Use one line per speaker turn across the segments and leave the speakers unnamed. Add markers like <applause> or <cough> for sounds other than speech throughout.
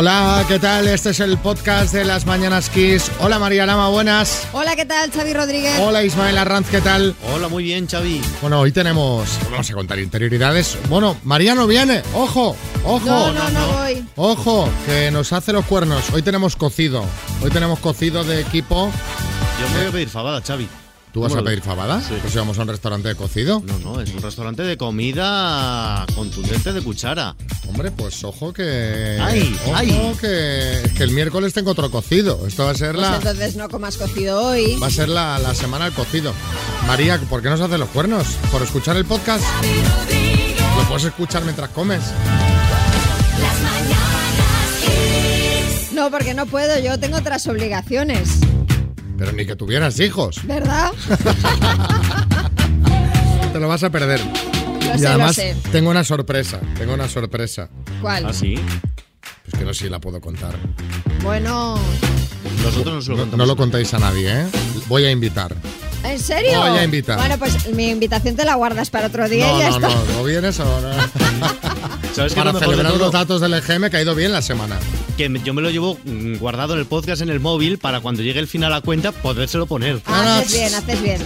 Hola, ¿qué tal? Este es el podcast de las Mañanas Kiss. Hola María Lama, buenas.
Hola, ¿qué tal? Xavi Rodríguez.
Hola Ismael Arranz, ¿qué tal?
Hola, muy bien, Xavi.
Bueno, hoy tenemos, vamos a contar interioridades. Bueno, Mariano viene, ojo, ojo.
No, no, no voy.
Ojo, que nos hace los cuernos. Hoy tenemos cocido. Hoy tenemos cocido de equipo.
Yo me voy a pedir fabada, Xavi.
¿Tú vas
¿Cómo
a pedir fabada?
Sí.
Pues si vamos a un restaurante de cocido.
No, no, es un restaurante de comida contundente de cuchara.
Hombre, pues ojo que.
Ay,
ojo
ay.
Que, que el miércoles tengo otro cocido. Esto va a ser
Pues
la.
entonces no comas cocido hoy.
Va a ser la, la semana del cocido. María, ¿por qué nos haces los cuernos? ¿Por escuchar el podcast? Lo puedes escuchar mientras comes.
No, porque no puedo, yo tengo otras obligaciones.
Pero ni que tuvieras hijos.
¿Verdad? <laughs>
Te lo vas a perder.
Lo
y
sé,
además
lo sé.
tengo una sorpresa. Tengo una sorpresa.
¿Cuál?
¿Ah, sí?
Pues que no sé si la puedo contar.
Bueno,
Nosotros no se lo
No,
contamos.
no lo contéis a nadie, ¿eh? Voy a invitar.
¿En serio?
Voy a invitar.
Bueno, pues mi invitación te la guardas para otro día y
No,
ya
no,
está.
no. ¿O vienes o no? <laughs>
¿Sabes
Para
de
celebrar los datos del EGM que ha ido bien la semana.
Que me- yo me lo llevo mm, guardado en el podcast en el móvil para cuando llegue el final a cuenta podérselo poner.
Ah, haces bien, haces bien.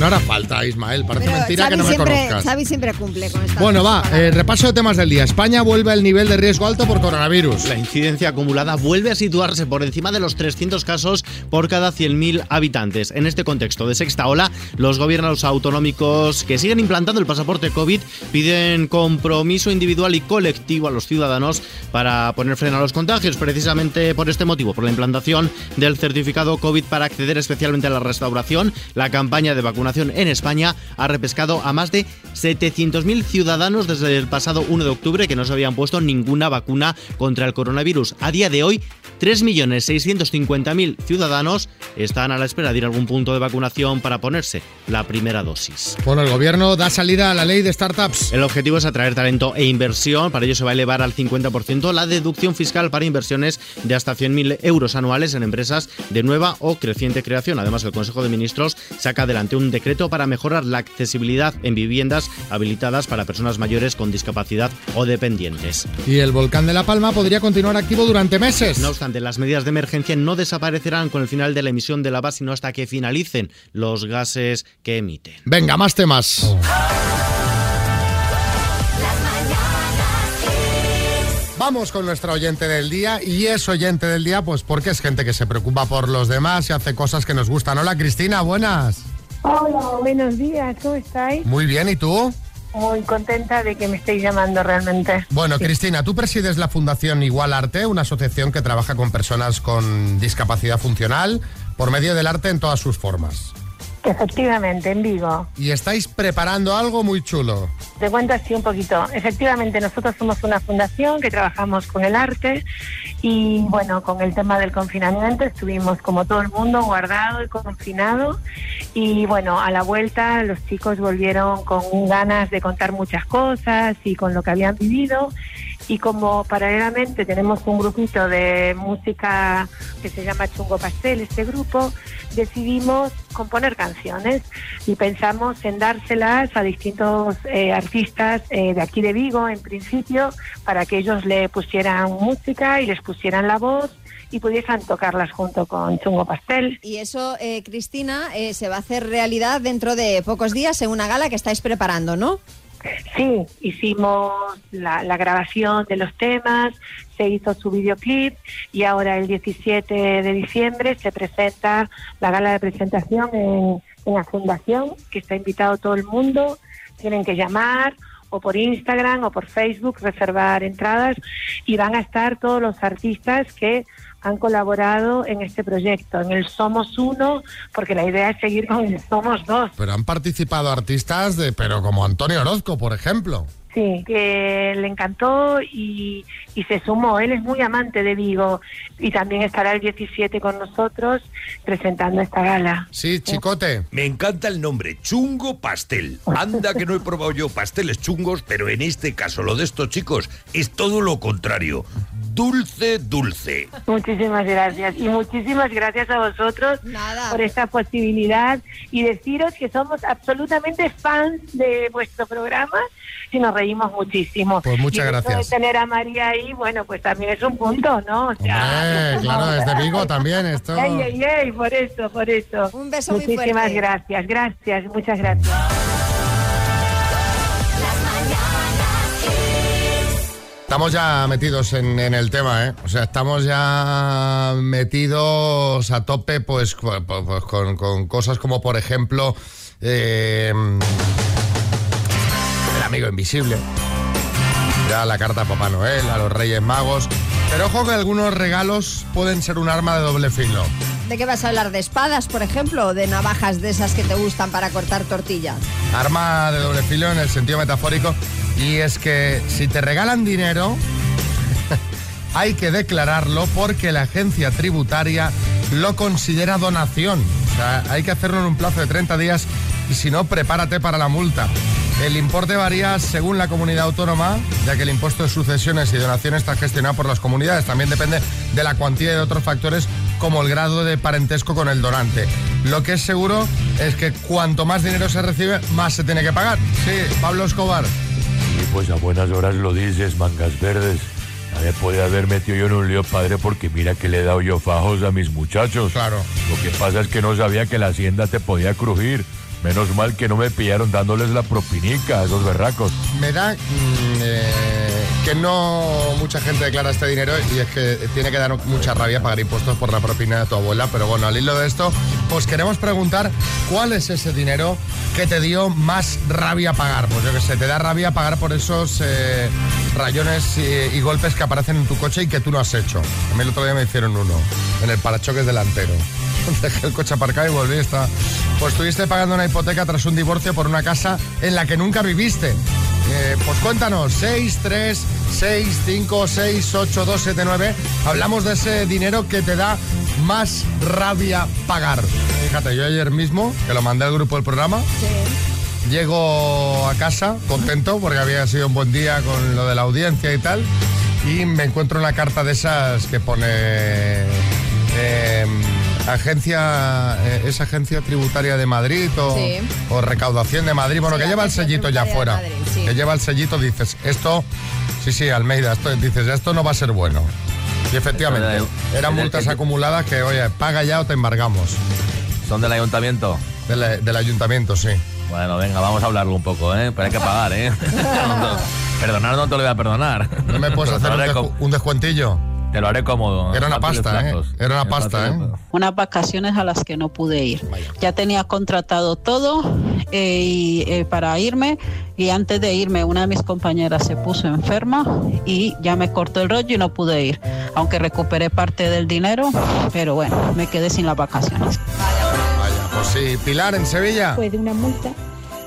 No hará falta, Ismael. Parece
Pero
mentira
Xavi
que no me
siempre,
conozcas.
Xavi siempre cumple con esta
Bueno, va, eh, repaso de temas del día. España vuelve al nivel de riesgo alto por coronavirus.
La incidencia acumulada vuelve a situarse por encima de los 300 casos por cada 100.000 habitantes. En este contexto de sexta ola, los gobiernos autonómicos que siguen implantando el pasaporte COVID piden compromiso individual y colectivo a los ciudadanos para poner freno a los contagios. Precisamente por este motivo, por la implantación del certificado COVID para acceder especialmente a la restauración, la campaña de vacunación en España ha repescado a más de 700.000 ciudadanos desde el pasado 1 de octubre que no se habían puesto ninguna vacuna contra el coronavirus. A día de hoy, 3.650.000 ciudadanos están a la espera de ir a algún punto de vacunación para ponerse la primera dosis.
Bueno, el gobierno da salida a la ley de startups.
El objetivo es atraer talento e inversión. Para ello se va a elevar al 50% la deducción fiscal para inversiones de hasta 100.000 euros anuales en empresas de nueva o creciente creación. Además, el Consejo de Ministros saca adelante un decreto para mejorar la accesibilidad en viviendas habilitadas para personas mayores con discapacidad o dependientes.
Y el volcán de La Palma podría continuar activo durante meses.
No obstante, las medidas de emergencia no desaparecerán con el final de la emisión de lava, sino hasta que finalicen los gases que emiten.
Venga, más temas. Vamos con nuestra oyente del día y es oyente del día pues porque es gente que se preocupa por los demás y hace cosas que nos gustan. Hola Cristina, buenas.
Hola, buenos días, ¿cómo estáis?
Muy bien, ¿y tú?
Muy contenta de que me estéis llamando realmente.
Bueno, Cristina, tú presides la Fundación Igual Arte, una asociación que trabaja con personas con discapacidad funcional por medio del arte en todas sus formas.
Efectivamente, en Vigo.
Y estáis preparando algo muy chulo.
Te cuento así un poquito. Efectivamente, nosotros somos una fundación que trabajamos con el arte y bueno, con el tema del confinamiento estuvimos como todo el mundo guardado y confinado. Y bueno, a la vuelta los chicos volvieron con ganas de contar muchas cosas y con lo que habían vivido y como paralelamente tenemos un grupito de música que se llama Chungo Pastel, este grupo, decidimos componer canciones y pensamos en dárselas a distintos eh, artistas eh, de aquí de Vigo, en principio, para que ellos le pusieran música y les pusieran la voz y pudiesen tocarlas junto con Chungo Pastel.
Y eso, eh, Cristina, eh, se va a hacer realidad dentro de pocos días en una gala que estáis preparando, ¿no?
Sí, hicimos la, la grabación de los temas, se hizo su videoclip y ahora el 17 de diciembre se presenta la gala de presentación en, en la fundación, que está invitado todo el mundo. Tienen que llamar o por Instagram o por Facebook, reservar entradas y van a estar todos los artistas que han colaborado en este proyecto, en el Somos Uno, porque la idea es seguir con el Somos Dos.
Pero han participado artistas de, pero como Antonio Orozco, por ejemplo.
Sí, que le encantó y, y se sumó. Él es muy amante de Vigo y también estará el 17 con nosotros presentando esta gala.
Sí, chicote.
Me encanta el nombre, Chungo Pastel. Anda que no he probado yo pasteles chungos, pero en este caso lo de estos chicos es todo lo contrario. dulce, dulce.
Muchísimas gracias y muchísimas gracias a vosotros
Nada.
por esta posibilidad y deciros que somos absolutamente fans de vuestro programa y nos reímos muchísimo.
Pues muchas
Y
gracias.
De tener a María ahí, bueno, pues también es un punto, ¿no? O sea,
Hombre, <laughs> claro, desde Vigo también esto.
Ey, ey, ey, por eso, por eso.
Un beso muy
Muchísimas
fuerte.
gracias, gracias, muchas gracias.
Estamos ya metidos en, en el tema, ¿eh? O sea, estamos ya metidos a tope, pues, cu- pu- pues, con, con cosas como, por ejemplo, eh, amigo invisible. Ya la carta a Papá Noel, a los Reyes Magos. Pero ojo que algunos regalos pueden ser un arma de doble filo.
¿De qué vas a hablar? ¿De espadas, por ejemplo? ¿O de navajas de esas que te gustan para cortar tortilla?
Arma de doble filo en el sentido metafórico. Y es que si te regalan dinero, <laughs> hay que declararlo porque la agencia tributaria lo considera donación. O sea, hay que hacerlo en un plazo de 30 días y si no, prepárate para la multa. El importe varía según la comunidad autónoma, ya que el impuesto de sucesiones y donaciones está gestionado por las comunidades. También depende de la cuantía y de otros factores como el grado de parentesco con el donante. Lo que es seguro es que cuanto más dinero se recibe, más se tiene que pagar. Sí, Pablo Escobar.
Y pues a buenas horas lo dices, mangas verdes. Ya me podía haber metido yo en un lío, padre, porque mira que le he dado yo fajos a mis muchachos.
Claro.
Lo que pasa es que no sabía que la hacienda te podía crujir. Menos mal que no me pillaron dándoles la propinica a esos berracos.
Me da mm, eh, que no mucha gente declara este dinero y es que tiene que dar mucha rabia pagar impuestos por la propina de tu abuela. Pero bueno, al hilo de esto, pues queremos preguntar cuál es ese dinero que te dio más rabia pagar. Pues yo que sé, te da rabia pagar por esos eh, rayones y, y golpes que aparecen en tu coche y que tú no has hecho. A mí el otro día me hicieron uno, en el parachoques delantero. <laughs> Dejé el coche aparcado y volví. Está... Pues estuviste pagando una hipoteca tras un divorcio por una casa en la que nunca viviste. Eh, pues cuéntanos, 6, 3, 6, 5, 6, 8, 2, 7, 9. Hablamos de ese dinero que te da más rabia pagar. Fíjate, yo ayer mismo, que lo mandé al grupo del programa, llego a casa contento porque había sido un buen día con lo de la audiencia y tal, y me encuentro una carta de esas que pone... eh, agencia eh, es agencia tributaria de Madrid o,
Sí.
o recaudación de Madrid bueno
Sí,
que lleva el sellito ya fuera
de Madrid, sí.
que lleva el sellito dices esto sí sí Almeida esto dices esto no va a ser bueno y efectivamente eran multas acumuladas que oye paga ya o te embargamos
¿Son del ayuntamiento?
del, del ayuntamiento sí
Bueno, venga, vamos a hablarlo un poco, ¿eh? Pero hay que pagar, ¿eh? <laughs> Perdonar no te lo voy a perdonar.
no me puedes hacer un, descu- un descuentillo
Te lo haré cómodo.
Era una pasta, ¿eh? Era una pasta, ¿eh?
unas vacaciones a las que no pude ir. Ya tenía contratado todo eh, y, eh, para irme y antes de irme una de mis compañeras se puso enferma y ya me cortó el rollo y no pude ir. Aunque recuperé parte del dinero, pero bueno, me quedé sin las vacaciones.
vaya pues sí Pilar en Sevilla
fue de una multa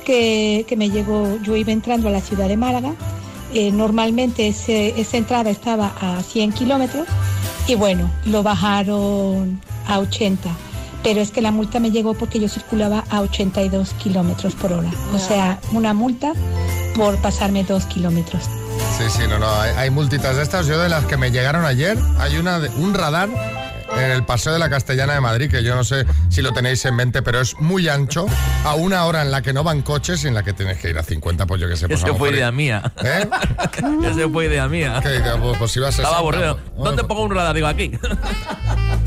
que, que me llegó, yo iba entrando a la ciudad de Málaga, eh, normalmente ese- esa entrada estaba a 100 kilómetros y bueno, lo bajaron a 80. Pero es que la multa me llegó porque yo circulaba a 82 kilómetros por hora. O sea, una multa por pasarme dos kilómetros.
Sí, sí, no, no, hay, hay multitas de estas. Yo de las que me llegaron ayer, hay una de, un radar en el Paseo de la Castellana de Madrid, que yo no sé si lo tenéis en mente, pero es muy ancho, a una hora en la que no van coches y en la que tienes que ir a 50, pues yo que sé. Pues
Eso
lo <laughs>
fue idea mía.
¿Eh?
Eso fue idea mía.
¿Qué? Pues, pues a
Estaba
60,
aburrido.
pues,
¿Dónde
pues,
pongo un radar? Digo, aquí. <laughs>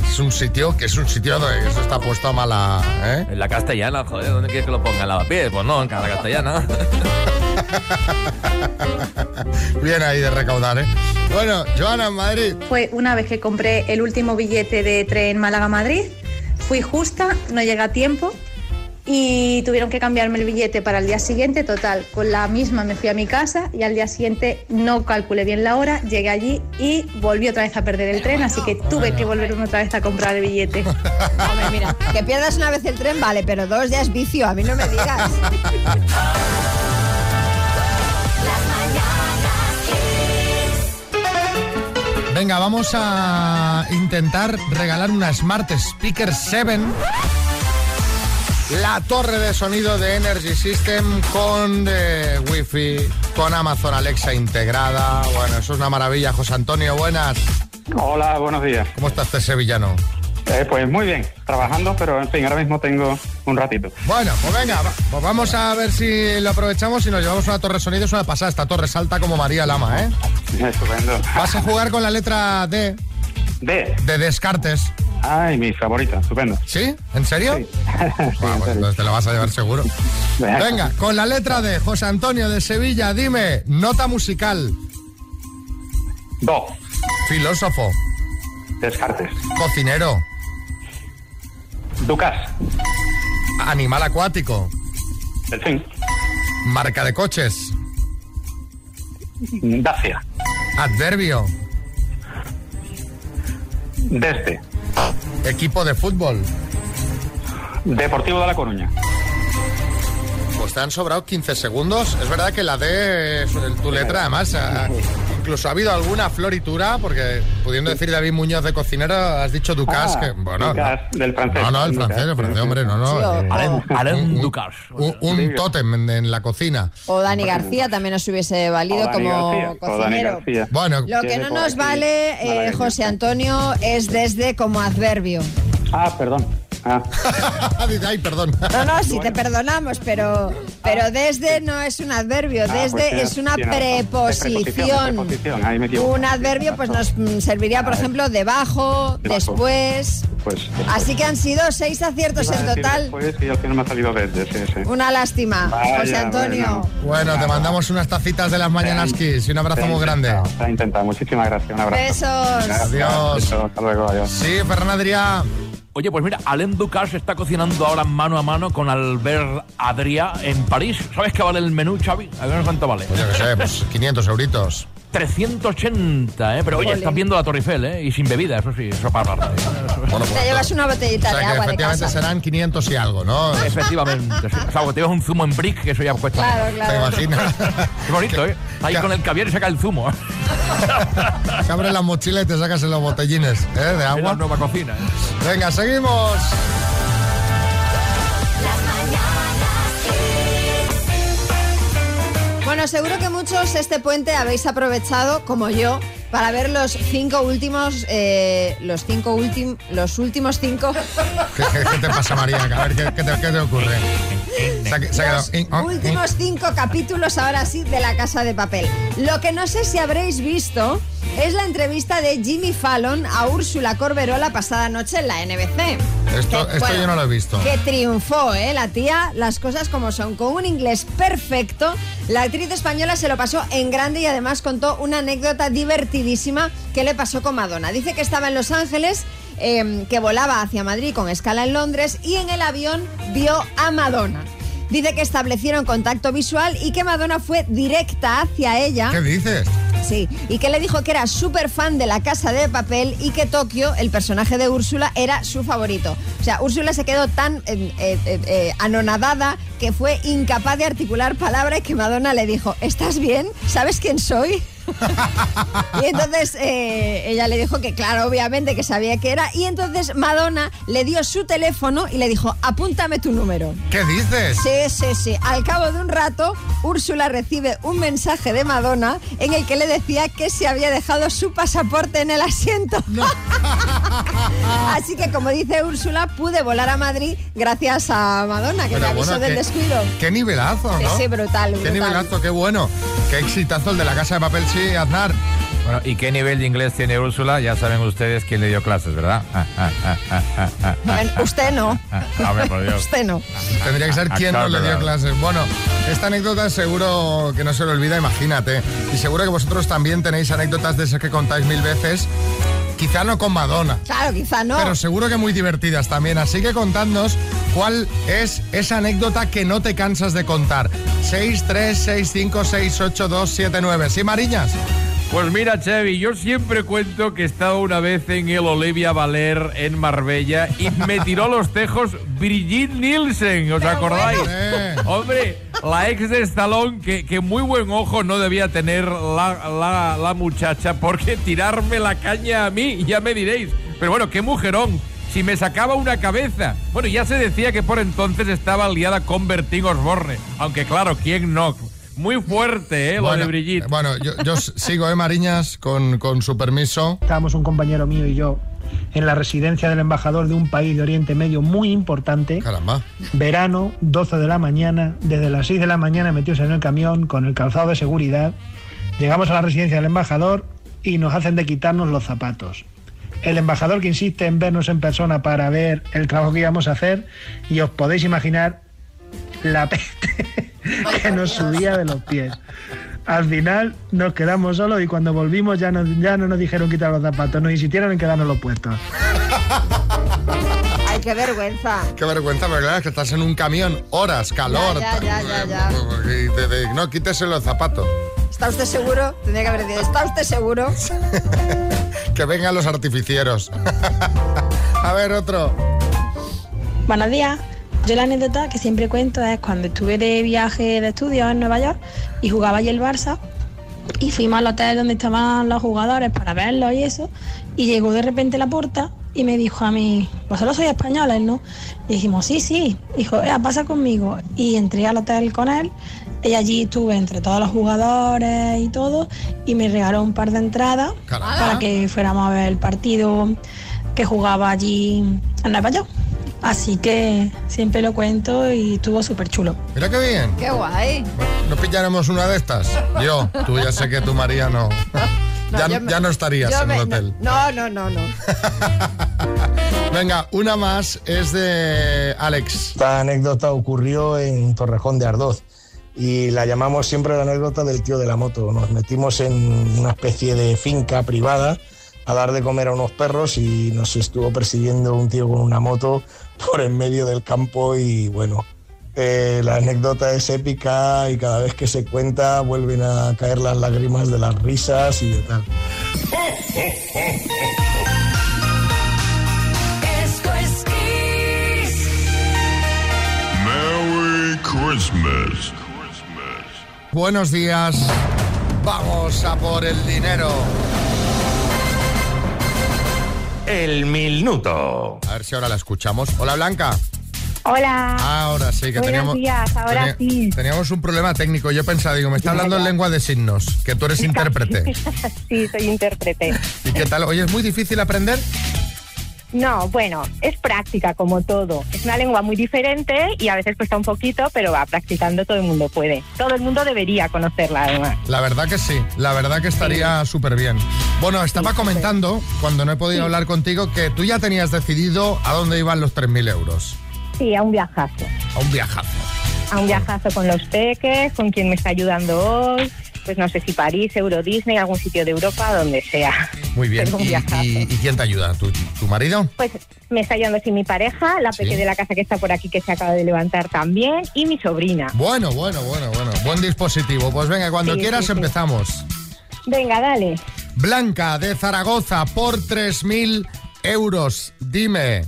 Es un sitio que es un sitio donde eso está puesto a mala... ¿eh?
En la castellana, joder, ¿dónde quieres que lo ponga? ¿En lavapiés? Pues no, en cada castellana. <laughs> <laughs>
Bien ahí de recaudar, ¿eh? Bueno, Joana en Madrid.
Fue una vez que compré el último billete de tren Málaga-Madrid. Fui justa, no llega a tiempo y tuvieron que cambiarme el billete para el día siguiente. Total, con la misma me fui a mi casa y al día siguiente no calculé bien la hora, llegué allí y volví otra vez a perder el tren, así que tuve que volverme otra vez a comprar el billete. <laughs>
Hombre, mira, que pierdas una vez el tren, vale, pero dos ya es vicio, a mí no me digas. <laughs>
Venga, vamos a intentar regalar una Smart Speaker 7 la torre de sonido de Energy System con eh, Wi-Fi, con Amazon Alexa integrada. Bueno, eso es una maravilla. José Antonio, buenas.
Hola, buenos días.
¿Cómo está este sevillano?
Eh, pues muy bien, trabajando, pero en fin, ahora mismo tengo un ratito.
Bueno, pues venga, pues vamos a ver si lo aprovechamos y nos llevamos una torre sonido. Es una pasada, esta torre salta como María Lama, ¿eh?
Estupendo.
Vas a jugar con la letra D.
D.
De Descartes.
Ay, mi favorita, estupendo.
¿Sí? ¿En serio? Ah, <laughs> pues entonces te la vas a llevar seguro. Venga, con la letra D, José Antonio de Sevilla, dime, nota musical.
Do.
Filósofo.
Descartes.
Cocinero.
Ducas.
Animal acuático.
Delfín.
Marca de coches.
Dacia.
Adverbio.
Desde.
Equipo de fútbol.
Deportivo de La Coruña.
Pues te han sobrado 15 segundos. Es verdad que la D es tu letra, además. ah, incluso ha habido alguna floritura, porque pudiendo decir David Muñoz de cocinero, has dicho Ducas,
Ah,
que bueno.
Ducas,
no.
del francés.
No, no, el
Ducas,
francés, el francés, hombre, no, no.
Sí, o-
eh,
Alain-
un- un-
Ducasse.
Un, un tótem en, en la cocina.
O Dani García también nos hubiese valido como
García,
cocinero.
Bueno,
Lo que no
por
nos vale, eh. José Antonio, es desde como adverbio.
Ah, perdón. Ah, <laughs>
Dice, ay, perdón.
No, no, si te perdonamos, pero, pero desde no es un adverbio,
ah,
desde
pues
es una
tiene razón.
preposición.
Preposición, ahí me.
Un adverbio pues nos serviría, por ejemplo, debajo,
Debajo.
después.
Pues,
Así que han sido seis aciertos en total.
Después y al final me ha salido desde, sí, sí.
Una lástima,
Vaya,
José Antonio.
Bueno, te mandamos unas tacitas de las mañanas Kiss y un abrazo muy grande.
ha intentado. Muchísimas gracias. Un abrazo.
Besos.
Adiós.
Besos, Hasta luego, adiós.
Sí, Ferran Adrià.
Oye, pues mira, Alain Ducasse está cocinando ahora mano a mano con Albert Adrià en París. ¿Sabes qué vale el menú, Xavi? A ver cuánto vale.
Pues yo qué sé, pues <laughs> 500 euritos.
380, ¿eh? Pero oye, estás viendo la Torre Eiffel, ¿eh? Y sin bebida, eso sí, eso para hablar.
Bueno,
Te llevas una
o
botellita
sea
de
que
agua de
efectivamente
casa.
serán 500 y algo, ¿no?
Efectivamente. sí. O sea, te llevas un zumo en brick, que eso ya cuesta.
Claro,
¿Te
claro.
imaginas?
Qué bonito, <laughs> ¿eh? Ahí con el caviar y saca el zumo. <laughs> ¿eh?
que abres la mochila y te sacas en los botellines ¿eh? de
Es la
agua.
nueva cocina. ¿eh?
Venga, seguimos.
Bueno, seguro que muchos este puente habéis aprovechado, como yo, para ver los cinco últimos, eh, los cinco últimos, los últimos cinco,
¿Qué, qué- qué te pasa, María? A ver, ¿qué, qué te, qué te ocurre? Se ha, se ha quedado...
los
oh,
últimos cinco capítulos ahora sí de La Casa de Papel. Lo que no sé si habréis visto es la entrevista de Jimmy Fallon a Úrsula Corberó la pasada noche en la NBC.
Esto,
Que,
esto
bueno,
yo no lo he visto.
Que triunfó, ¿eh? La tía, las cosas como son. Con un inglés perfecto, la actriz española se lo pasó en grande y además contó una anécdota divertidísima que le pasó con Madonna. Dice que estaba en Los Ángeles, eh, que volaba hacia Madrid con escala en Londres y en el avión vio a Madonna. Dice que establecieron contacto visual y que Madonna fue directa hacia ella.
¿Qué dices?
Sí, y que le dijo que era súper fan de la casa de papel y que Tokio, el personaje de Úrsula, era su favorito. O sea, Úrsula se quedó tan eh, eh, eh, anonadada que fue incapaz de articular palabra y que Madonna le dijo, ¿estás bien? ¿Sabes quién soy? <laughs> y entonces eh, ella le dijo que claro, obviamente que sabía que era. Y entonces Madonna le dio su teléfono y le dijo, apúntame tu número.
¿Qué dices?
Sí, sí, sí. Al cabo de un rato, Úrsula recibe un mensaje de Madonna en el que le decía que se había dejado su pasaporte en el asiento. <laughs> Así que, como dice Úrsula, pude volar a Madrid gracias a Madonna, que
Pero
me avisó
bueno,
del
qué-
descuido.
Qué nivelazo,
Sí,
¿no?
sí, brutal,
Qué
brutal.
nivelazo, qué bueno. Qué exitazo el de la casa de papel, sí, Aznar.
Bueno, ¿y qué nivel de inglés tiene Úrsula? Ya saben ustedes quién le dio clases, ¿verdad? Ah, ah, ah, ah, ah, ah,
Bueno, usted no.
ah, ah, hombre, por Dios.
Usted no.
Tendría que ser
Ah, claro,
no le dio clases. Bueno, esta anécdota seguro que no se le olvida, imagínate. Y seguro que vosotros también tenéis anécdotas de esas que contáis mil veces. Quizá no con Madonna.
Claro, quizá no.
Pero seguro que muy divertidas también. Así que contadnos cuál es esa anécdota que no te cansas de contar. 6, 3, 6, 5, 6, 8, 2, 7, 9. ¿Sí, Mariñas?
Pues mira, Xavi, yo siempre cuento que estaba una vez en el Olivia Valer en Marbella y me tiró los tejos Brigitte Nielsen, ¿os acordáis?
Eh,
Hombre, la ex de Stallone, que, que muy buen ojo no debía tener la, la- la muchacha, porque tirarme la caña a mí, ya me diréis. Pero bueno, qué mujerón. Si me sacaba una cabeza. Bueno, ya se decía que por entonces estaba liada con Bertín Osborne. Aunque claro, ¿quién no? Muy fuerte, ¿eh? Lo
bueno,
de Brigitte.
Bueno, yo, sigo, ¿eh, Mariñas? Con, con su permiso.
Estábamos un compañero mío y yo en la residencia del embajador de un país de Oriente Medio muy importante.
Caramba.
Verano, 12 de la mañana, desde las 6 de la mañana metidos en el camión con el calzado de seguridad. Llegamos a la residencia del embajador y nos hacen de quitarnos los zapatos. El embajador que insiste en vernos en persona para ver el trabajo que íbamos a hacer y os podéis imaginar la peste <laughs> que nos subía de los pies. Al final nos quedamos solos y cuando volvimos ya, nos- ya no nos dijeron quitar los zapatos, nos insistieron en quedarnos los puestos.
Ay, qué vergüenza.
Qué vergüenza, pero claro, es que estás en un camión, horas, calor.
Ya, ya, ya, ya, ya.
Y te- te- no, quítese los zapatos.
¿Está usted seguro? Tendría que haber dicho, ¿está usted seguro? <laughs>
Que vengan los artificieros. <laughs> a ver, otro.
Buenos días. Yo la anécdota que siempre cuento es cuando estuve de viaje de estudio en Nueva York y jugaba allí el Barça y fuimos al hotel donde estaban los jugadores para verlos y eso y llegó de repente la puerta y me dijo a mí, vosotros sois españoles, ¿no? Y dijimos, sí, sí. Dijo, "Ea, pasa conmigo. Y entré al hotel con él y allí estuve entre todos los jugadores y todo y me regaló un par de entradas para que fuéramos a ver el partido que jugaba allí en Nueva York. Así que siempre lo cuento y estuvo súper chulo.
Mira qué bien.
Qué guay.
¿No pillaremos una de estas? Yo, tú ya sé que tú, María, no. <laughs> ya,
yo me-
ya no estarías en
me-
el hotel.
No, no, no, no. <laughs>
Venga, una más es de Alex.
Esta anécdota ocurrió en Torrejón de Ardoz y la llamamos siempre la anécdota del tío de la moto. Nos metimos en una especie de finca privada a dar de comer a unos perros y nos estuvo persiguiendo un tío con una moto por en medio del campo y bueno, eh, la anécdota es épica y cada vez que se cuenta vuelven a caer las lágrimas de las risas y de tal.
Merry Christmas.
Buenos días. Vamos a por el dinero.
El minuto.
A ver si ahora la escuchamos. Hola, Blanca.
Hola.
Ahora sí, que
Buenos
teníamos.
días, ahora sí.
Teníamos un problema técnico. Yo pensaba, digo, me está hablando en lengua de signos, que tú eres <laughs> intérprete. <laughs>
sí, soy intérprete.
¿Y qué tal? Oye, ¿es muy difícil aprender?
No, bueno, es práctica como todo. Es una lengua muy diferente y a veces cuesta un poquito, pero va practicando todo el mundo puede. Todo el mundo debería conocerla además.
La verdad que sí, la verdad que estaría súper bien. Bueno, estaba comentando, cuando no he podido hablar contigo, que tú ya tenías decidido a dónde iban los 3.000 euros.
Sí, a un viajazo.
A un viajazo.
A un viajazo con los peques, con quien me está ayudando hoy. Pues no sé si París, Euro Disney, algún sitio de Europa, donde sea.
Muy bien. <laughs> ¿Y, y- y quién te ayuda? ¿Tu, tu marido?
Pues me está ayudando así mi pareja, la
Sí.
peque de la casa que está por aquí que se acaba de levantar también y mi sobrina.
Bueno, bueno, bueno, bueno. Buen dispositivo. Pues venga, cuando
Sí,
quieras
sí, sí.
empezamos.
Venga, dale.
Blanca de Zaragoza por 3.000 euros. Dime,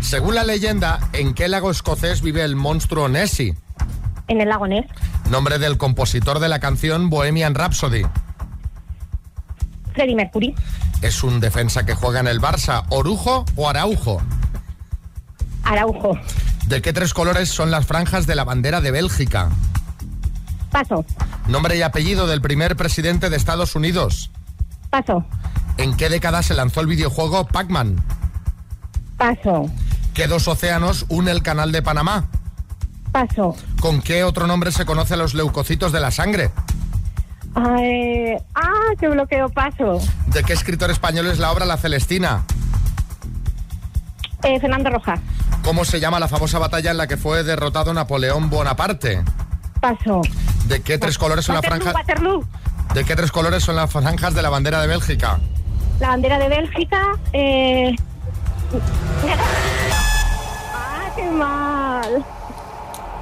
según la leyenda, ¿en qué lago escocés vive el monstruo Nessie?
En el lago Ness,
Nombre del compositor de la canción Bohemian Rhapsody.
Freddie Mercury,
Es un defensa que juega en el Barça, Orujo o Araujo.
Araujo,
¿De qué tres colores son las franjas de la bandera de Bélgica?
Paso,
Nombre y apellido del primer presidente de Estados Unidos.
Paso,
¿En qué década se lanzó el videojuego Pac-Man?
Paso,
¿Qué dos océanos une el canal de Panamá?
Paso.
¿Con qué otro nombre se conoce a los leucocitos de la sangre?
Ay, ah, qué bloqueo, paso.
¿De qué escritor español es la obra La Celestina?
Eh, Fernando Rojas,
¿Cómo se llama la famosa batalla en la que fue derrotado Napoleón Bonaparte?
paso.
¿De qué tres colores son las franjas? ¿De qué tres colores son las franjas de la bandera de Bélgica?
La bandera de Bélgica, eh... <laughs> ah, qué mal.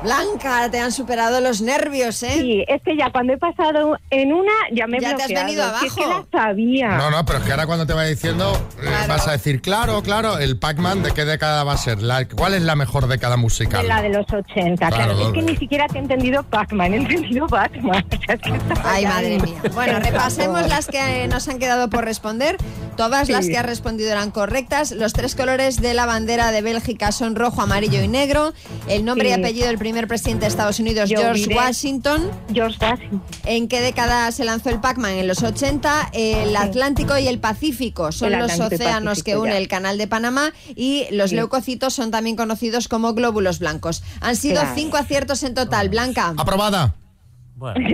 Blanca, te han superado los nervios, ¿eh?
Sí, es que ya cuando he pasado en una, ya me he
Ya te has venido
Si es que
abajo.
la sabía.
No, no, pero es que ahora cuando te vaya diciendo eh, vas a decir, claro, claro, el Pac-Man, ¿de qué década va a ser? La- ¿Cuál es la mejor década musical?
De la de los 80, claro.
Claro,
Es que ni siquiera te he entendido Pac-Man, he entendido Batman. <laughs>
Ay, madre mía. Bueno, repasemos las que nos han quedado por responder. Todas las que has respondido eran correctas. Los tres colores de la bandera de Bélgica son rojo, amarillo y negro. El nombre y apellido del primer presidente de Estados Unidos,
Yo
George Washington.
George Washington.
¿En qué década se lanzó el Pac-Man? En los 80. El Atlántico y el Pacífico son
El
los océanos que une
ya.
el canal de Panamá. Y los
Sí.
leucocitos son también conocidos como glóbulos blancos. Han sido
Claro.
cinco aciertos en total. Blanca.
Aprobada.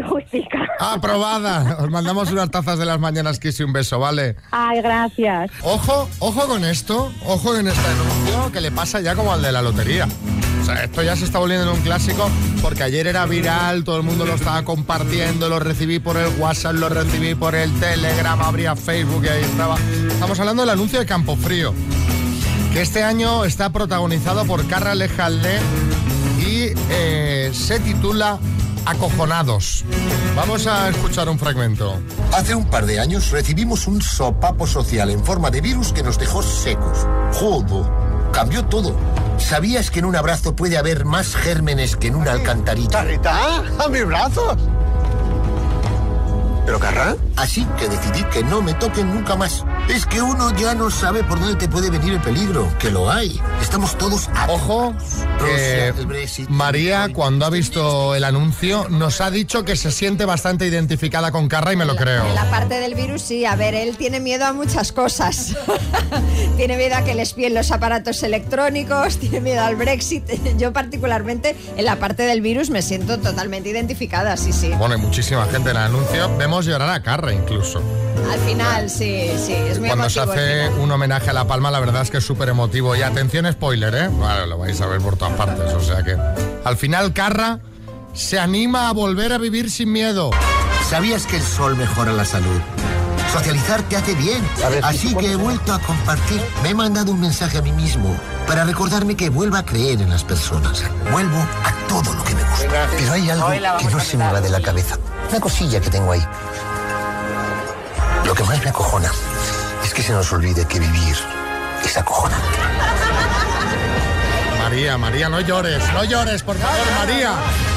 Justicia. <laughs>
Aprobada. Os mandamos unas tazas de las mañanas Kiss y un beso, ¿vale?
Ay, gracias.
Ojo, ojo con esto, ojo en este anuncio que le pasa ya como al de la lotería. Esto ya se está volviendo en un clásico porque ayer era viral, todo el mundo lo estaba compartiendo, lo recibí por el WhatsApp, lo recibí por el Telegram, abría Facebook y ahí estaba. Estamos hablando del anuncio de Campofrío, que este año está protagonizado por Carra Lejalde y eh, se titula Acojonados. Vamos a escuchar un fragmento.
Hace un par de años recibimos un sopapo social en forma de virus que nos dejó secos. Jodo, cambió todo. ¿Sabías que en un abrazo puede haber más gérmenes que en una alcantarilla?
¿Charita? ¡A mis brazos!
¿Pero Carrá? Así que decidí que no me toquen nunca más. Es que uno ya no sabe por dónde te puede venir el peligro, que lo hay. Estamos todos a...
Ojo, que
Rusia.
María, cuando ha visto el anuncio, nos ha dicho que se siente bastante identificada con Carra y me lo creo.
En la parte del virus, sí. A ver, él tiene miedo a muchas cosas. <laughs> tiene miedo a que le espíen los aparatos electrónicos, <laughs> tiene miedo al Brexit. <laughs> Yo particularmente en la parte del virus me siento totalmente identificada, sí, sí.
Bueno, hay muchísima gente en el anuncio. Vemos llorar a Carra incluso.
Al final, sí, sí, es muy
Cuando se
emotivo
hace un homenaje a La Palma, la verdad es que es súper emotivo. Y atención, spoiler, ¿eh? Vale, lo vais a ver por todas partes. O sea que al final Carra se anima a volver a vivir sin miedo.
¿Sabías que el sol mejora la salud? Socializar te hace bien. Así que he vuelto a compartir. Me he mandado un mensaje a mí mismo para recordarme que vuelvo a creer en las personas. Vuelvo a todo lo que me gusta. Pero hay algo que no se me va de la cabeza. Una cosilla que tengo ahí. Lo que más me acojona que se nos olvide que vivir es acojonante.
María, María, no llores, no llores, por favor, María,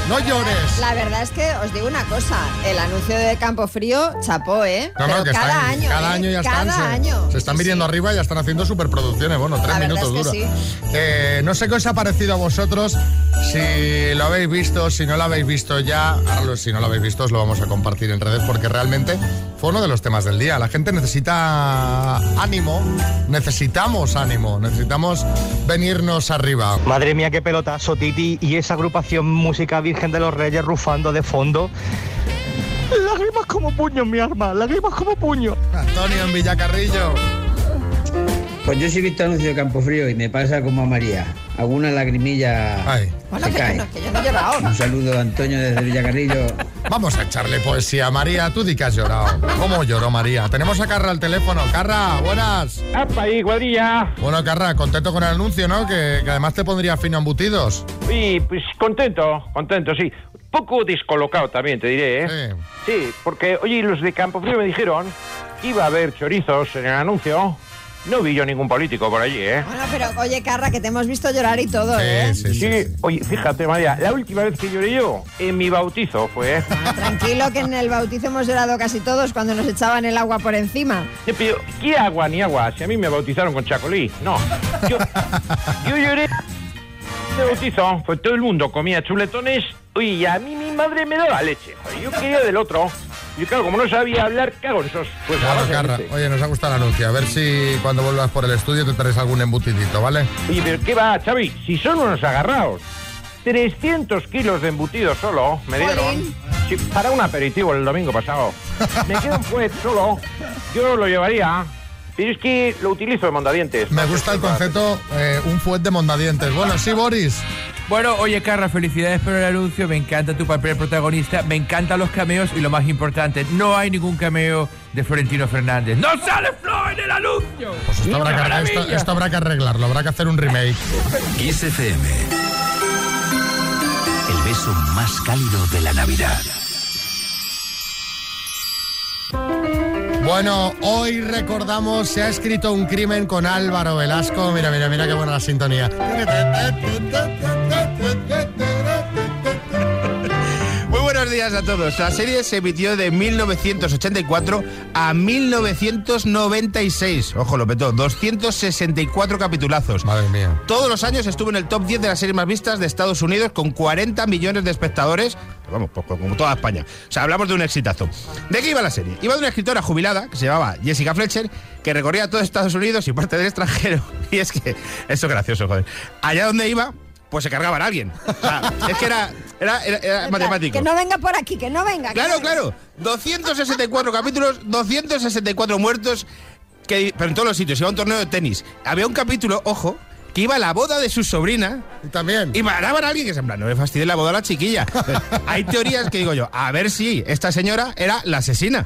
no llores.
La verdad es que os digo una cosa, el anuncio de Campo Frío chapó, ¿eh?
No, no,
Pero
que
cada
están,
año,
cada
¿eh?
año ya
cada
están. se-
año.
Se, están viniendo arriba y ya están haciendo superproducciones. Bueno, tres minutos
es que
dura. Eh, no sé qué os ha parecido a vosotros. Si lo habéis visto, si no lo habéis visto ya, ahora si no lo habéis visto, os lo vamos a compartir en redes porque realmente fue uno de los temas del día. La gente necesita ánimo, necesitamos ánimo, necesitamos venirnos arriba.
Madre mía, qué pelotazo, Titi. Y esa agrupación Música Virgen de los Reyes rufando de fondo. Lágrimas como puño en mi arma, lágrimas como puño.
Antonio en Villacarrillo.
Pues yo sí he visto anuncio de Campofrío y me pasa como a María. Alguna lagrimilla
Bueno,
se
que,
cae.
yo no, que yo no he llorado.
Un saludo a Antonio desde Villacarrillo.
Vamos a echarle poesía a María. Tú di que has llorado. ¿Cómo lloró María? Tenemos a Carra al teléfono. Carra, buenas.
¡Apa ahí, cuadrilla!
Bueno, Carra, contento con el anuncio, ¿no? Que, que además te pondría fino a embutidos.
Y pues contento, contento, sí. Poco descolocado también, te diré, ¿eh? Sí. porque, oye, los de Campofrío me dijeron que iba a haber chorizos en el anuncio. No vi yo ningún político por allí, ¿eh?
Bueno, pero oye, Carra, que te hemos visto llorar y todo, ¿eh?
Sí, oye, fíjate, María, la última vez que lloré yo, en mi bautizo fue, ¿eh?
Tranquilo que en el bautizo hemos llorado casi todos cuando nos echaban el agua por encima.
Sí, pero, ¿qué agua ni agua? Si a mí me bautizaron con chacolí. No. Yo, yo lloré de bautizo. Pues todo el mundo comía chuletones. Uy, y a mí mi madre me daba leche. Joder, yo quería del otro. Y claro, como no sabía hablar, cago en esos. Pues
Claro, Carra.
dice.
Oye, nos ha gustado el anuncio. A ver si cuando vuelvas por el estudio te traes algún embutidito, ¿vale?
Oye, pero ¿qué va, Xavi? Si son unos agarrados. 300 kilos de embutido solo, me dieron. Sí, para un aperitivo el domingo pasado. Me queda un fuet solo. Yo lo llevaría. Pero es que lo utilizo de mondadientes.
Me gusta el concepto eh, un fuet de mondadientes. Bueno, sí, Boris.
Bueno, oye, Carla, felicidades por el anuncio. Me encanta tu papel protagonista. Me encantan los cameos y lo más importante, no hay ningún cameo de Florentino Fernández. ¡No sale Flo en el anuncio!
Pues esto habrá,
¡Una
que, esto,
maravilla!
esto habrá que arreglarlo, habrá que hacer un remake.
Kiss FM. El beso más cálido de la Navidad.
Bueno, hoy recordamos, se ha escrito un crimen con Álvaro Velasco. Mira, mira, mira qué buena la sintonía.
Días.
a todos. La serie se emitió de 1984 a 1996. Ojo, lo petó. 264 capitulazos.
Madre mía.
Todos los años estuvo en el top 10 de las series más vistas de Estados Unidos con 40 millones de espectadores. Vamos, pues como toda España. O sea, hablamos de un exitazo. ¿De qué iba la serie? Iba de una escritora jubilada que se llamaba Jessica Fletcher, que recorría todo Estados Unidos y parte del extranjero. <laughs> Y es que, eso es gracioso, joder. Allá donde iba, pues se cargaban a alguien. O sea, es que era, era, era- era matemático.
Que no venga por aquí, que no venga.
Claro,
no venga.
claro. 264 capítulos, 264 muertos, que, pero en todos los sitios. Iba a un torneo de tenis. Había un capítulo, ojo, que iba a la boda de su sobrina.
Y también.
Y mataban a alguien que se en plan, no le fastidie la boda a la chiquilla. Pero <laughs> hay teorías que digo yo, a ver si esta señora era la asesina.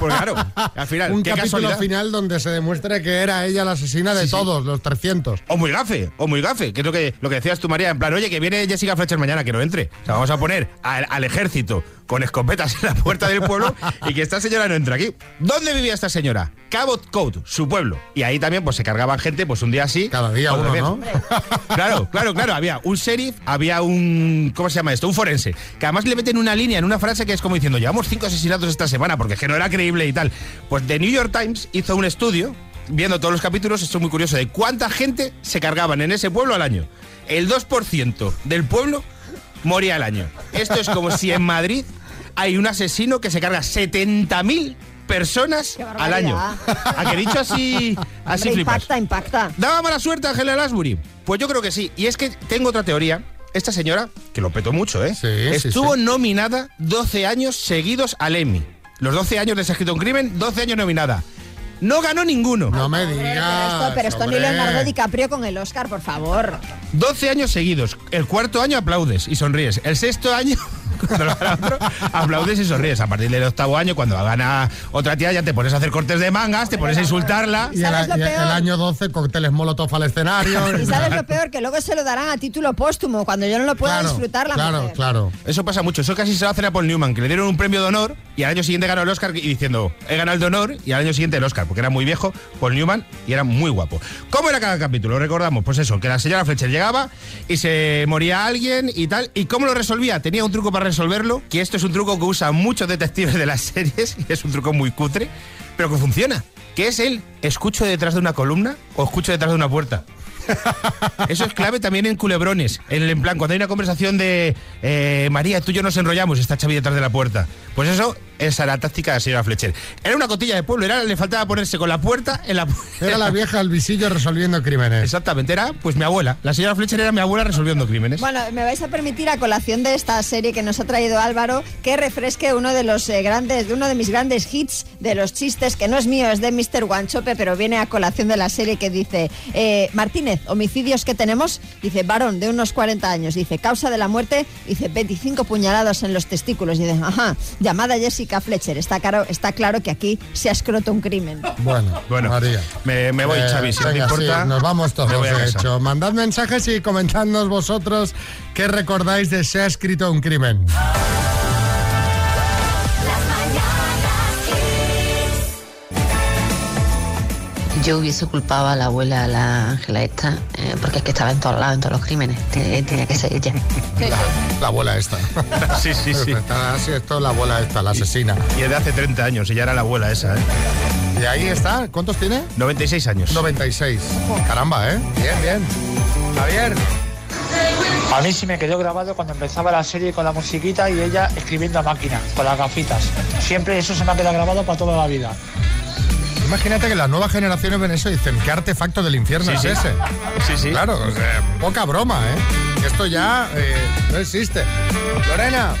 Pues claro, al final,
Un
qué
capítulo
casualidad.
final donde se demuestre que era ella la asesina de
Sí, sí.
todos, los 300.
O muy gafe, o muy gafe, que es lo que, lo que decías tú, María, en plan, oye, que viene Jessica Fletcher mañana, que no entre. O sea, vamos a poner al, al ejército con escopetas en la puerta del pueblo y que esta señora no entre aquí. ¿Dónde vivía esta señora? Cabot Code, su pueblo. Y ahí también pues se cargaban gente, pues un día así.
Cada día uno. ¿no?
Claro, claro, claro. Había un sheriff, había un. ¿Cómo se llama esto? Un forense. Que además le meten una línea en una frase que es como diciendo: Llevamos cinco asesinatos esta semana, porque es que no era creíble y tal. Pues The New York Times hizo un estudio, viendo todos los capítulos, esto es muy curioso, de cuánta gente se cargaban en ese pueblo al año. El 2% del pueblo moría al año. Esto es como si en Madrid hay un asesino que se carga 70.000 personas al año. ¿A que dicho así, así
Hombre,
flipas?
impacta, impacta.
¿Daba mala suerte a Angela Lansbury? Pues yo creo que sí. Y es que tengo otra teoría. Esta señora, que lo petó mucho, ¿eh?
sí,
Estuvo
sí.
nominada 12 años seguidos al Emmy. Los 12 años de Se ha escrito un crimen, 12 años nominada. No ganó ninguno.
No me
Pero
digas.
esto, pero esto ni. Leonardo DiCaprio con el Oscar, por favor.
12 años seguidos. El cuarto año aplaudes y sonríes. El sexto año, cuando lo gana otro, aplaudes y sonríes. A partir del octavo año, cuando gana otra tía, ya te pones a hacer cortes de mangas, te pones a insultarla.
Y el,
¿Sabes lo
y el año 12, cócteles molotov al escenario. <laughs>
Y sabes lo peor, que luego se lo darán a título póstumo, cuando yo no lo pueda
Claro,
disfrutar la
claro,
mujer.
claro.
Eso pasa mucho. Eso casi se lo hacen a Paul Newman, que le dieron un premio de honor y al año siguiente ganó el Oscar y diciendo, he ganado el de honor y al año siguiente el Oscar, porque era muy viejo, Paul Newman, y era muy guapo. ¿Cómo era cada capítulo? Recordamos, pues eso, que la señora Fletcher llegaba y se moría alguien y tal. ¿Y cómo lo resolvía? Tenía un truco para resolverlo, que esto es un truco que usan muchos detectives de las series, y es un truco muy cutre, pero que funciona. Que es el escucho detrás de una columna o escucho detrás de una puerta. Eso es clave también en culebrones. En, el, en plan, cuando hay una conversación de eh, María, tú y yo nos enrollamos, está Xavi detrás de la puerta. Pues eso, esa era la táctica de la señora Fletcher. Era una cotilla de pueblo, era, le faltaba ponerse con la puerta en la
Era la vieja al visillo resolviendo crímenes.
Exactamente, era pues mi abuela. La señora Fletcher era mi abuela resolviendo crímenes.
Bueno, me vais a permitir a colación de esta serie que nos ha traído Álvaro que refresque uno de los eh, grandes, uno de mis grandes hits de los chistes que no es mío, es de Mr. Guanchope, pero viene a colación de la serie que dice eh, Martínez, homicidios que tenemos, dice varón de unos 40 años, dice causa de la muerte, dice 25 puñalados en los testículos, dice ajá, llamada Jessica Fletcher, está claro, está claro que aquí se ha escroto un crimen.
Bueno,
Bueno,
María.
me, me voy,
Eh,
Xavi, si no te importa.
sí, nos vamos todos,
me voy a
de hecho. Mandad mensajes y comentadnos vosotros qué recordáis de Se ha escrito un crimen.
Yo hubiese culpado a la abuela, a la Ángela esta, eh, porque es que estaba en todos lados, en todos los crímenes. Te- Tenía que ser ella.
La abuela esta. <laughs>
Sí, sí, sí.
Está así, esto es la abuela esta, la asesina.
Y es de hace 30 años, y ya era la abuela esa, ¿eh?
Y ahí está, ¿cuántos tiene?
96 años.
96. Caramba, ¿eh? Bien, bien. Javier.
A mí sí me quedó grabado cuando empezaba la serie con la musiquita y ella escribiendo a máquina, con las gafitas. Siempre eso se me ha quedado grabado para toda la vida.
Imagínate que las nuevas generaciones ven eso y dicen, ¿qué artefacto del infierno
Sí,
es
sí.
ese?
Sí, sí.
Claro, o sea, poca broma, ¿eh? Que Esto ya eh, no existe. Lorena.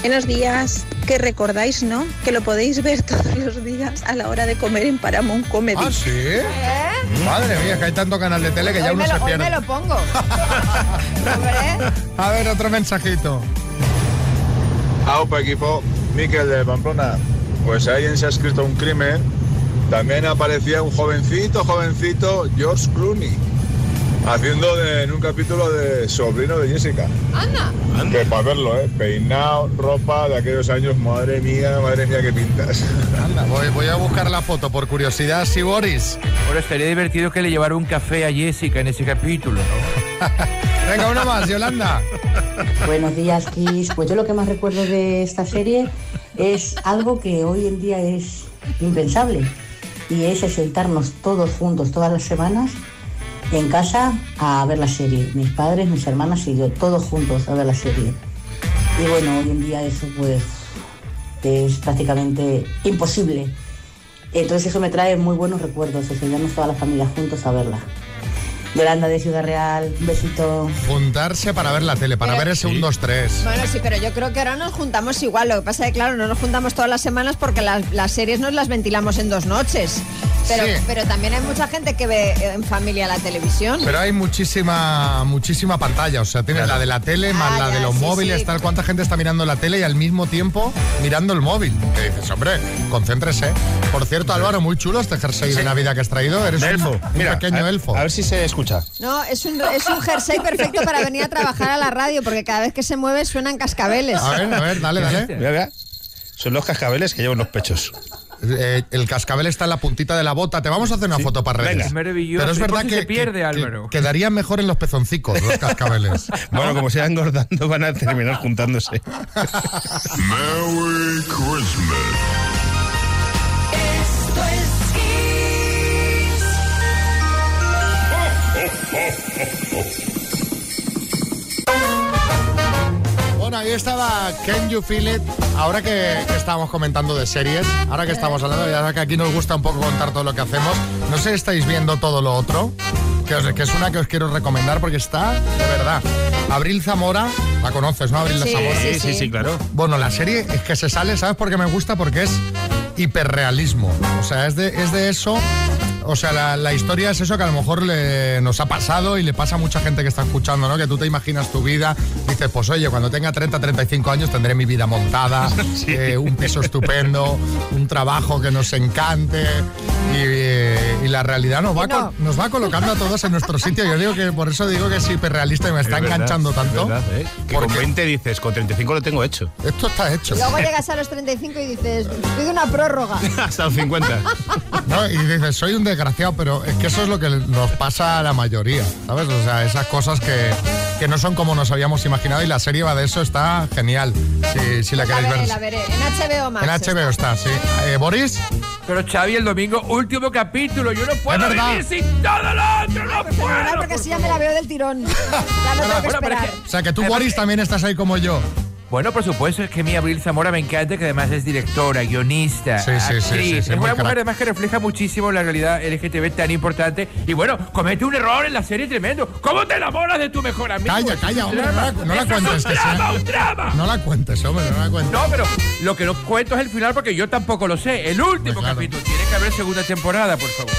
Buenos días. Que recordáis, ¿no? Que lo podéis ver <laughs> todos los días a la hora de comer en Paramount Comedy.
¿Ah, sí? Madre mía, que hay tanto canal de tele que ya uno
me,
se
lo, hoy me
pierde.
lo pongo. <laughs>
A ver, otro mensajito.
Aupa equipo, Miquel de Pamplona. Pues ahí se ha escrito un crimen. También aparecía un jovencito, jovencito, George Clooney, haciendo de- en un capítulo de sobrino de Jessica.
Anda.
Que para verlo, ¿eh? Peinado, ropa de aquellos años, madre mía, madre mía, qué pintas.
Anda, voy, voy a buscar la foto por curiosidad, sí, Boris.
Bueno, estaría divertido que le llevara un café a Jessica en ese capítulo, ¿no? <laughs>
Venga, uno más, Yolanda.
Buenos días, Kiss. Pues yo lo que más recuerdo de esta serie es algo que hoy en día es impensable y es el sentarnos todos juntos todas las semanas en casa a ver la serie. Mis padres, mis hermanas y yo, todos juntos a ver la serie. Y bueno, hoy en día eso pues es prácticamente imposible. Entonces eso me trae muy buenos recuerdos, sentarnos toda la familia juntos a verla. Yolanda de Ciudad Real, un besito.
Juntarse para ver la tele, para
Pero-
ver ese 1, 2, 3.
Bueno, sí, pero yo creo que ahora nos juntamos igual. Lo que pasa es que, claro, no nos juntamos todas las semanas porque las, las series nos las ventilamos en dos noches. Pero,
Sí.
pero también hay mucha gente que ve en familia la televisión.
Pero hay muchísima muchísima pantalla, o sea, tienes la de la tele más
Ah,
la de los
sí,
móviles,
sí.
tal, cuánta gente está mirando la tele y al mismo tiempo mirando el móvil. Que dices, hombre, concéntrese. Por cierto, Álvaro, muy chulo este jersey de Navidad que has traído. Eres
De
un,
elfo.
un
Mira,
pequeño
a-
elfo.
A ver si se escucha.
No, es un, es un jersey perfecto para venir a trabajar a la radio porque cada vez que se mueve suenan cascabeles.
A ver, a ver, dale, dale.
Mira, mira. Son los cascabeles que llevan los pechos.
Eh, el cascabel está en la puntita de la bota. Te vamos a hacer una foto para redes.
venga.
Es maravilloso.
Pero es
¿Y por
verdad que,
se pierde,
que- que quedarían mejor en los pezoncicos los cascabeles. <laughs>
Bueno, como se van engordando, van a terminar juntándose.
Merry Christmas.
Ahí estaba Can You Feel It. Ahora que, que estábamos comentando de series, ahora que estamos hablando, y ahora que aquí nos gusta un poco contar todo lo que hacemos, no sé si estáis viendo todo lo otro, que, os- que es una que os quiero recomendar porque está de verdad. Abril Zamora, la conoces, ¿no? Abril
Sí,
Zamora.
sí, sí, sí,
claro.
Bueno, la serie es que se sale, ¿sabes por qué me gusta? Porque es hiperrealismo. O sea, es de, es de eso. O sea, la, la historia es eso que a lo mejor le- nos ha pasado y le pasa a mucha gente que está escuchando, ¿no? Que tú te imaginas tu vida, dices, pues oye, cuando tenga 30, 35 años tendré mi vida montada, <laughs> eh, un piso estupendo, un trabajo que nos encante y, eh, y la realidad nos va,
no.
nos va colocando a todos en nuestro sitio. Yo digo que por eso digo que es hiperrealista y me está
Es verdad,
enganchando
es
tanto.
verdad, ¿eh? Que con
porque
20 dices, con 35 lo tengo hecho.
esto está hecho.
Luego llegas a los 35 y dices, pide una prórroga. <laughs>
Hasta los 50. <laughs>
¿no? Y dices, soy un desgraciado, pero es que eso es lo que nos pasa a la mayoría, ¿sabes? O sea, esas cosas que, que no son como nos habíamos imaginado y la serie va de eso, está genial, si, si la
La
queréis
veré,
ver.
la veré. En HBO Max.
En HBO está, sí. Eh, Boris,
Pero Xavi, el domingo, último capítulo. Yo no puedo
verdad.
vivir sin todo lo otro. No
Fenomenal,
puedo.
porque así ya me la veo del tirón. Ya no <laughs> tengo que
Bueno, pero es
esperar.
que-
o sea, que tú, Boris, también estás ahí como yo.
Bueno, por supuesto, es que mi Abril Zamora me encanta, que además es directora, guionista,
Sí, sí, sí,
actriz.
sí, sí,
es una mujer además que refleja muchísimo la realidad LGTB tan importante. Y bueno, comete un error en la serie tremendo. ¿Cómo te enamoras de tu mejor amigo?
Calla, calla, hombre, no la, no la cuentes.
Un drama,
sea-
un drama.
No la cuentes, hombre, no la cuentes.
No, pero lo que no cuento es el final porque yo tampoco lo sé. El último
Pues claro.
capítulo. Tiene que haber segunda temporada, por favor.